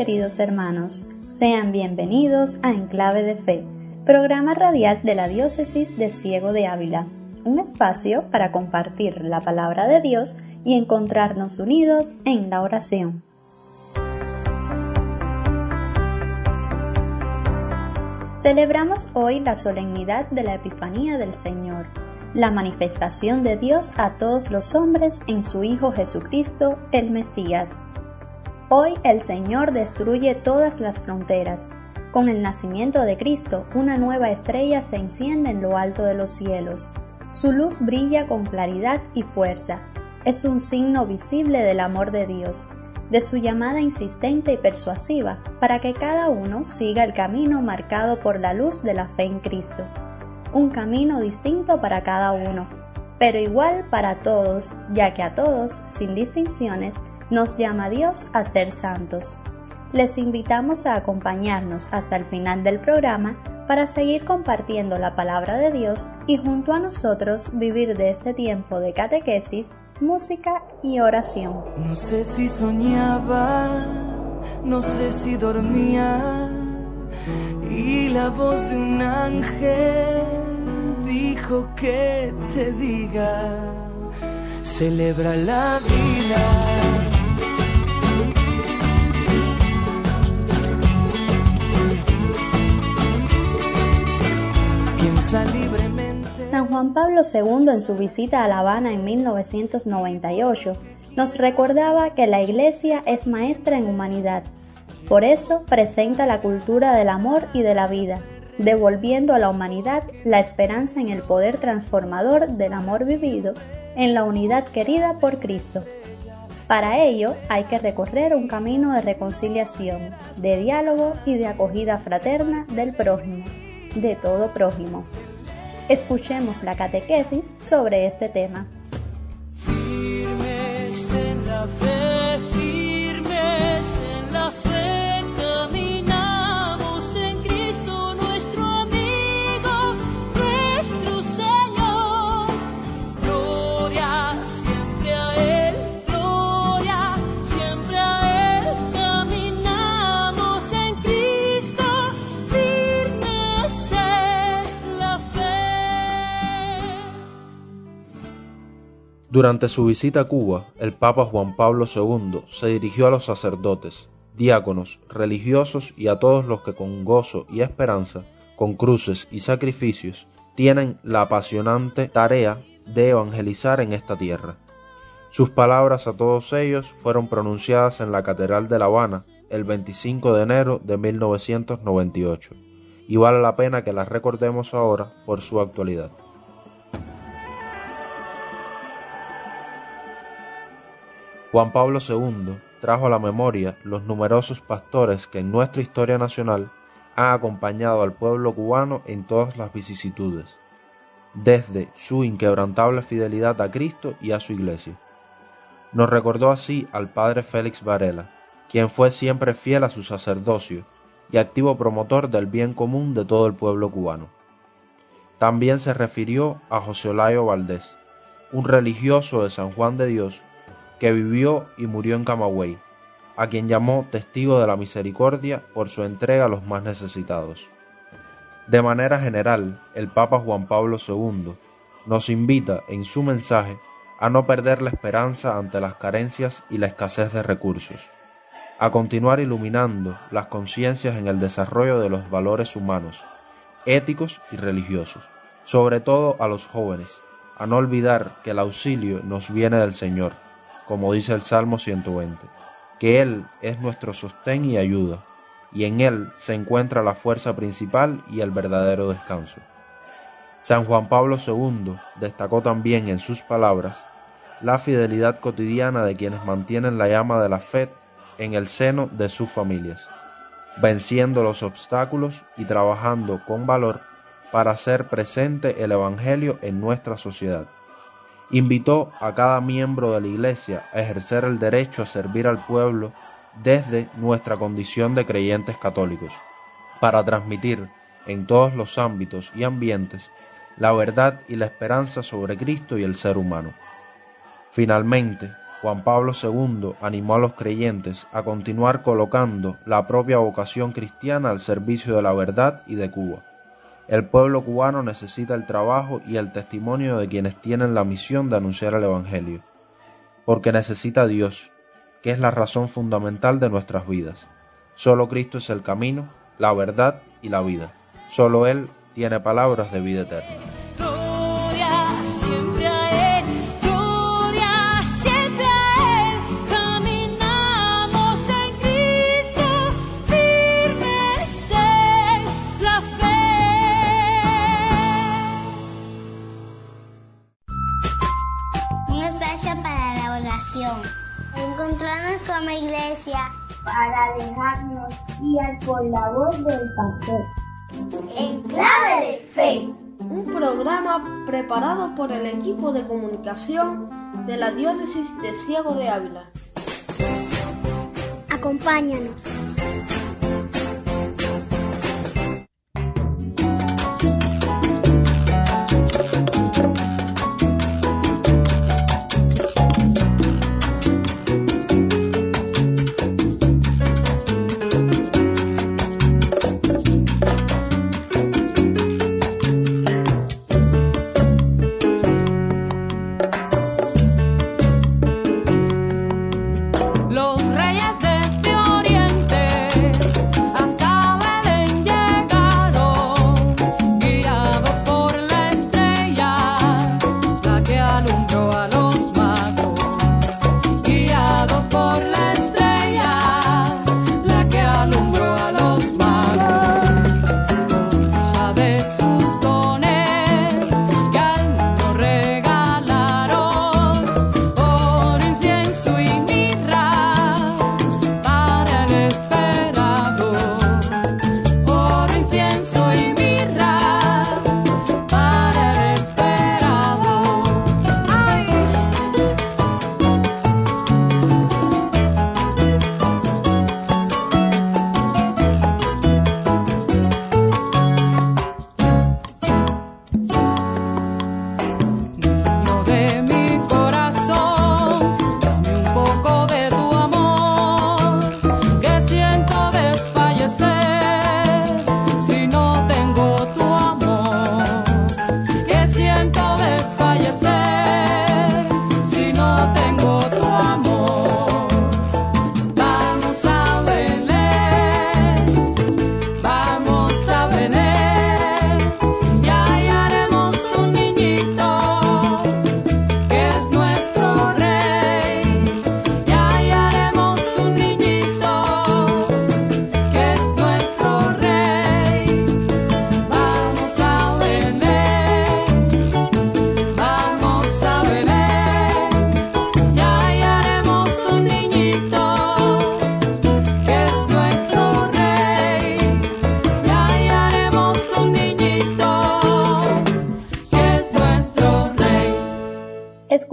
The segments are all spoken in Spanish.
Queridos hermanos, sean bienvenidos a Enclave de Fe, programa radial de la Diócesis de Ciego de Ávila, un espacio para compartir la palabra de Dios y encontrarnos unidos en la oración. Celebramos hoy la solemnidad de la Epifanía del Señor, la manifestación de Dios a todos los hombres en su Hijo Jesucristo, el Mesías. Hoy el Señor destruye todas las fronteras. Con el nacimiento de Cristo, una nueva estrella se enciende en lo alto de los cielos. Su luz brilla con claridad y fuerza. Es un signo visible del amor de Dios de su llamada insistente y persuasiva para que cada uno siga el camino marcado por la luz de la fe en Cristo. Un camino distinto para cada uno, pero igual para todos, ya que a todos, sin distinciones, nos llama Dios a ser santos. Les invitamos a acompañarnos hasta el final del programa para seguir compartiendo la palabra de Dios y junto a nosotros vivir de este tiempo de catequesis música y oración. No sé si soñaba, no sé si dormía, y la voz de un ángel dijo que te diga, celebra la vida. San Juan Pablo II en su visita a La Habana en 1998 nos recordaba que la Iglesia es maestra en humanidad. Por eso presenta la cultura del amor y de la vida, devolviendo a la humanidad la esperanza en el poder transformador del amor vivido en la unidad querida por Cristo. Para ello hay que recorrer un camino de reconciliación, de diálogo y de acogida fraterna del prójimo, de todo prójimo. Escuchemos la catequesis sobre este tema. Durante su visita a Cuba, el Papa Juan Pablo II se dirigió a los sacerdotes, diáconos, religiosos y a todos los que con gozo y esperanza, con cruces y sacrificios, tienen la apasionante tarea de evangelizar en esta tierra. Sus palabras a todos ellos fueron pronunciadas en la Catedral de La Habana el 25 de enero de 1998, y vale la pena que las recordemos ahora por su actualidad. Juan Pablo II trajo a la memoria los numerosos pastores que en nuestra historia nacional han acompañado al pueblo cubano en todas las vicisitudes, desde su inquebrantable fidelidad a Cristo y a su Iglesia. Nos recordó así al padre Félix Varela, quien fue siempre fiel a su sacerdocio y activo promotor del bien común de todo el pueblo cubano. También se refirió a José Olayo Valdés, un religioso de San Juan de Dios que vivió y murió en Camagüey, a quien llamó testigo de la misericordia por su entrega a los más necesitados. De manera general, el Papa Juan Pablo II nos invita en su mensaje a no perder la esperanza ante las carencias y la escasez de recursos, a continuar iluminando las conciencias en el desarrollo de los valores humanos, éticos y religiosos, sobre todo a los jóvenes, a no olvidar que el auxilio nos viene del Señor como dice el Salmo 120, que Él es nuestro sostén y ayuda, y en Él se encuentra la fuerza principal y el verdadero descanso. San Juan Pablo II destacó también en sus palabras la fidelidad cotidiana de quienes mantienen la llama de la fe en el seno de sus familias, venciendo los obstáculos y trabajando con valor para hacer presente el Evangelio en nuestra sociedad invitó a cada miembro de la Iglesia a ejercer el derecho a servir al pueblo desde nuestra condición de creyentes católicos, para transmitir en todos los ámbitos y ambientes la verdad y la esperanza sobre Cristo y el ser humano. Finalmente, Juan Pablo II animó a los creyentes a continuar colocando la propia vocación cristiana al servicio de la verdad y de Cuba. El pueblo cubano necesita el trabajo y el testimonio de quienes tienen la misión de anunciar el Evangelio, porque necesita a Dios, que es la razón fundamental de nuestras vidas. Solo Cristo es el camino, la verdad y la vida. Solo Él tiene palabras de vida eterna. Como iglesia para dejarnos guiar por la voz del pastor. En clave de fe. Un programa preparado por el equipo de comunicación de la diócesis de Ciego de Ávila. Acompáñanos.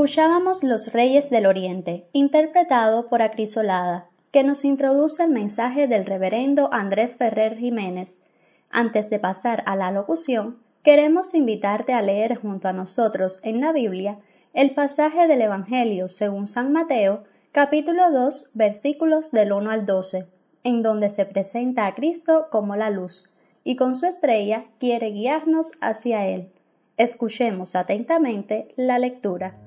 Escuchábamos Los Reyes del Oriente, interpretado por Acrisolada, que nos introduce el mensaje del reverendo Andrés Ferrer Jiménez. Antes de pasar a la locución, queremos invitarte a leer junto a nosotros en la Biblia el pasaje del Evangelio según San Mateo, capítulo 2, versículos del 1 al 12, en donde se presenta a Cristo como la luz, y con su estrella quiere guiarnos hacia Él. Escuchemos atentamente la lectura.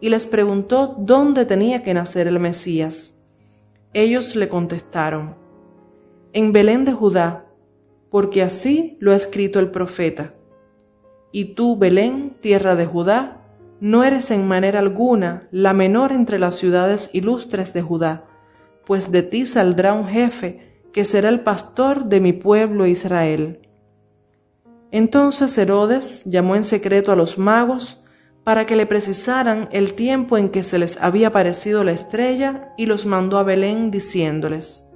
y les preguntó dónde tenía que nacer el Mesías. Ellos le contestaron, en Belén de Judá, porque así lo ha escrito el profeta. Y tú, Belén, tierra de Judá, no eres en manera alguna la menor entre las ciudades ilustres de Judá, pues de ti saldrá un jefe que será el pastor de mi pueblo Israel. Entonces Herodes llamó en secreto a los magos para que le precisaran el tiempo en que se les había aparecido la estrella y los mandó a Belén diciéndoles,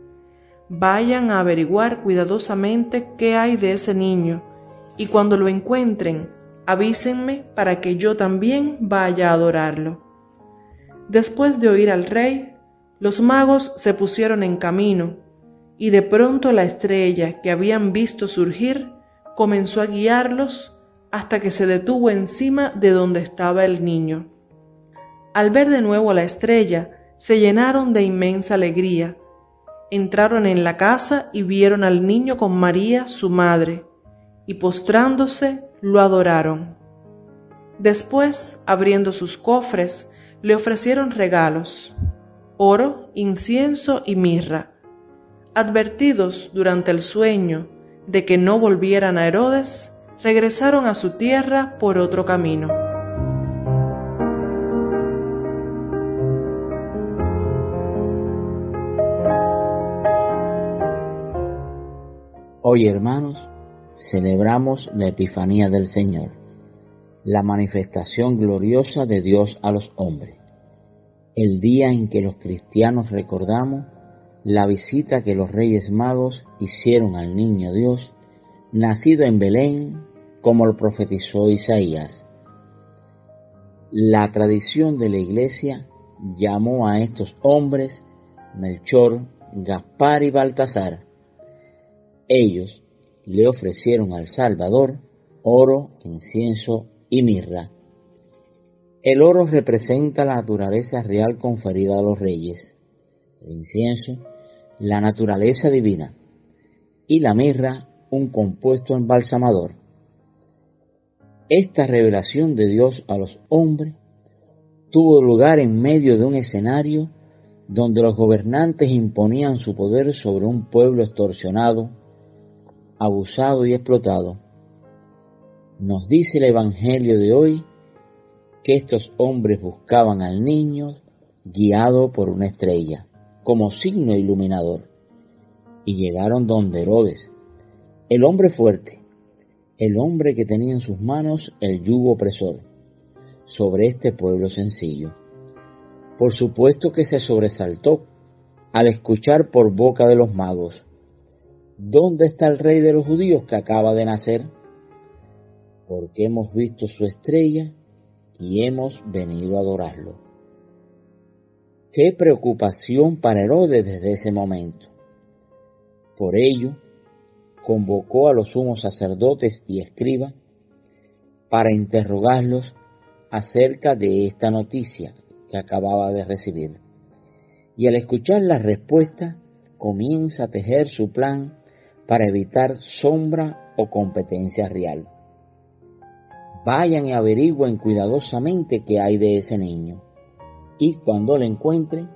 Vayan a averiguar cuidadosamente qué hay de ese niño, y cuando lo encuentren, avísenme para que yo también vaya a adorarlo. Después de oír al rey, los magos se pusieron en camino, y de pronto la estrella que habían visto surgir comenzó a guiarlos hasta que se detuvo encima de donde estaba el niño. Al ver de nuevo la estrella, se llenaron de inmensa alegría. Entraron en la casa y vieron al niño con María, su madre, y postrándose lo adoraron. Después, abriendo sus cofres, le ofrecieron regalos, oro, incienso y mirra. Advertidos durante el sueño de que no volvieran a Herodes, regresaron a su tierra por otro camino. Hoy, hermanos, celebramos la Epifanía del Señor, la manifestación gloriosa de Dios a los hombres, el día en que los cristianos recordamos la visita que los Reyes Magos hicieron al Niño Dios, nacido en Belén, como lo profetizó Isaías. La tradición de la Iglesia llamó a estos hombres Melchor, Gaspar y Baltasar. Ellos le ofrecieron al Salvador oro, incienso y mirra. El oro representa la naturaleza real conferida a los reyes, el incienso, la naturaleza divina, y la mirra, un compuesto embalsamador. Esta revelación de Dios a los hombres tuvo lugar en medio de un escenario donde los gobernantes imponían su poder sobre un pueblo extorsionado, abusado y explotado. Nos dice el Evangelio de hoy que estos hombres buscaban al niño guiado por una estrella, como signo iluminador, y llegaron donde Herodes, el hombre fuerte, el hombre que tenía en sus manos el yugo opresor sobre este pueblo sencillo. Por supuesto que se sobresaltó al escuchar por boca de los magos ¿Dónde está el rey de los judíos que acaba de nacer? Porque hemos visto su estrella y hemos venido a adorarlo. Qué preocupación para Herodes desde ese momento. Por ello, convocó a los sumos sacerdotes y escribas para interrogarlos acerca de esta noticia que acababa de recibir. Y al escuchar la respuesta, comienza a tejer su plan para evitar sombra o competencia real. Vayan y averigüen cuidadosamente qué hay de ese niño. Y cuando lo encuentren,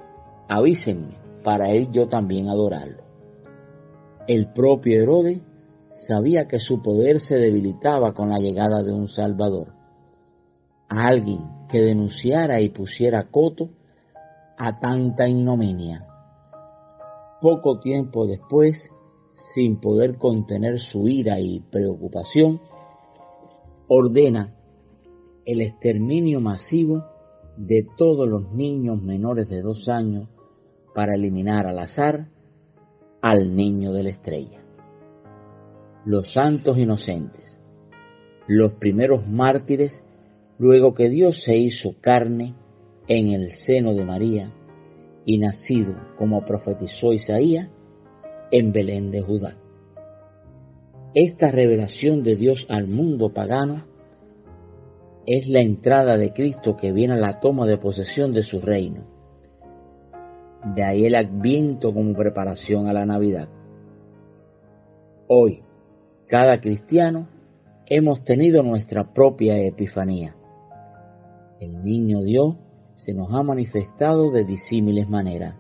avísenme para ir yo también adorarlo. El propio Herodes sabía que su poder se debilitaba con la llegada de un Salvador, alguien que denunciara y pusiera coto a tanta ignominia. Poco tiempo después, sin poder contener su ira y preocupación, ordena el exterminio masivo de todos los niños menores de dos años para eliminar al azar al niño de la estrella. Los santos inocentes, los primeros mártires, luego que Dios se hizo carne en el seno de María y nacido como profetizó Isaías, en Belén de Judá. Esta revelación de Dios al mundo pagano es la entrada de Cristo que viene a la toma de posesión de su reino. De ahí el adviento como preparación a la Navidad. Hoy, cada cristiano, hemos tenido nuestra propia epifanía. El niño Dios se nos ha manifestado de disímiles maneras.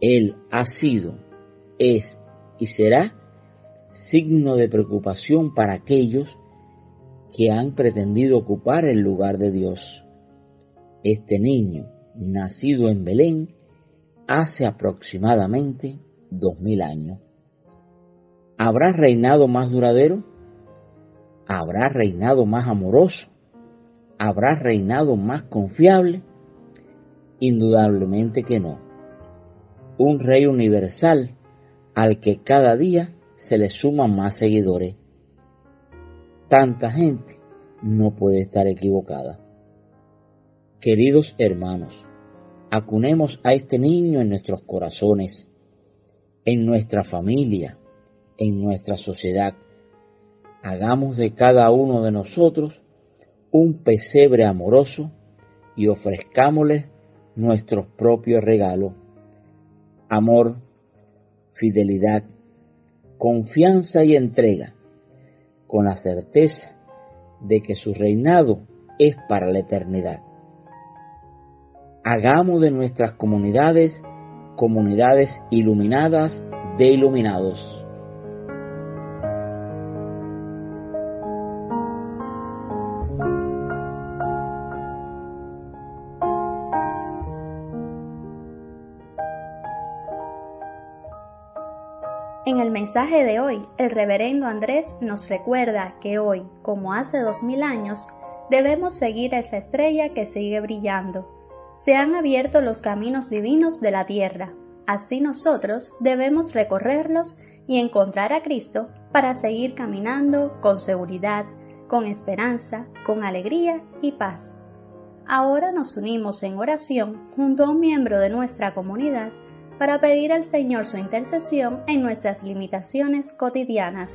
Él ha sido es y será signo de preocupación para aquellos que han pretendido ocupar el lugar de Dios. Este niño, nacido en Belén, hace aproximadamente dos mil años. ¿Habrá reinado más duradero? ¿Habrá reinado más amoroso? ¿Habrá reinado más confiable? Indudablemente que no. Un rey universal al que cada día se le suman más seguidores. Tanta gente no puede estar equivocada. Queridos hermanos, acunemos a este niño en nuestros corazones, en nuestra familia, en nuestra sociedad. Hagamos de cada uno de nosotros un pesebre amoroso y ofrezcámosle nuestros propios regalos. Amor, fidelidad, confianza y entrega, con la certeza de que su reinado es para la eternidad. Hagamos de nuestras comunidades comunidades iluminadas de iluminados. En el mensaje de hoy, el reverendo Andrés nos recuerda que hoy, como hace dos mil años, debemos seguir esa estrella que sigue brillando. Se han abierto los caminos divinos de la tierra, así nosotros debemos recorrerlos y encontrar a Cristo para seguir caminando con seguridad, con esperanza, con alegría y paz. Ahora nos unimos en oración junto a un miembro de nuestra comunidad para pedir al Señor su intercesión en nuestras limitaciones cotidianas.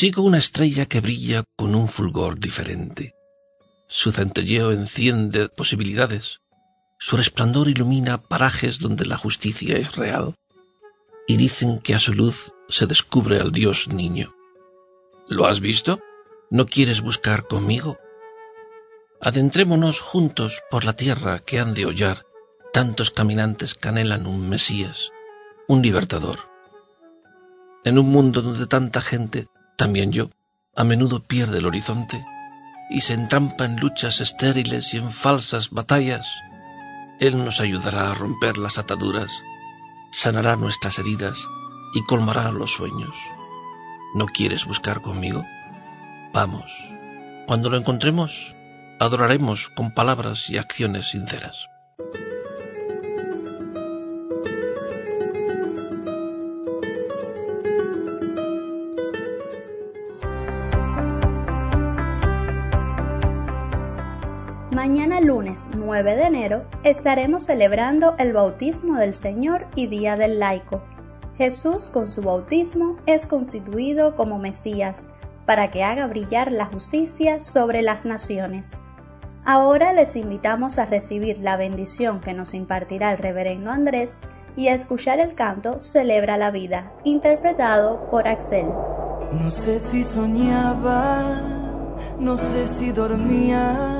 Sigo una estrella que brilla con un fulgor diferente. Su centelleo enciende posibilidades. Su resplandor ilumina parajes donde la justicia es real. Y dicen que a su luz se descubre al Dios niño. ¿Lo has visto? ¿No quieres buscar conmigo? Adentrémonos juntos por la tierra que han de hollar tantos caminantes que un Mesías, un libertador. En un mundo donde tanta gente también yo, a menudo pierde el horizonte y se entrampa en luchas estériles y en falsas batallas. Él nos ayudará a romper las ataduras, sanará nuestras heridas y colmará los sueños. ¿No quieres buscar conmigo? Vamos. Cuando lo encontremos, adoraremos con palabras y acciones sinceras. Mañana lunes 9 de enero estaremos celebrando el bautismo del Señor y Día del Laico. Jesús con su bautismo es constituido como Mesías para que haga brillar la justicia sobre las naciones. Ahora les invitamos a recibir la bendición que nos impartirá el reverendo Andrés y a escuchar el canto Celebra la vida, interpretado por Axel. No sé si soñaba, no sé si dormía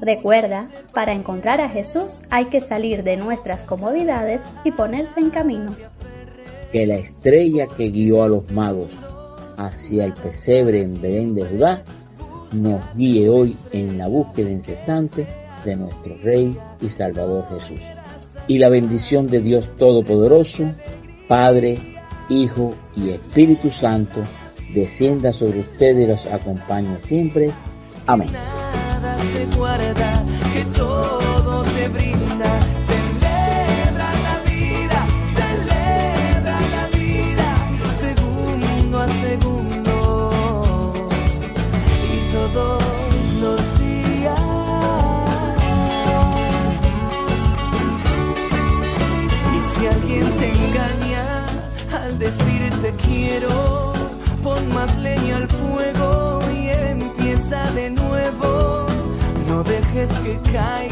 Recuerda, para encontrar a Jesús hay que salir de nuestras comodidades y ponerse en camino. Que la estrella que guió a los magos hacia el pesebre en Belén de Judá nos guíe hoy en la búsqueda incesante de nuestro Rey y Salvador Jesús. Y la bendición de Dios Todopoderoso, Padre, Hijo y Espíritu Santo, descienda sobre ustedes y los acompañe siempre. Amén. Que mientras más amas, más cerca está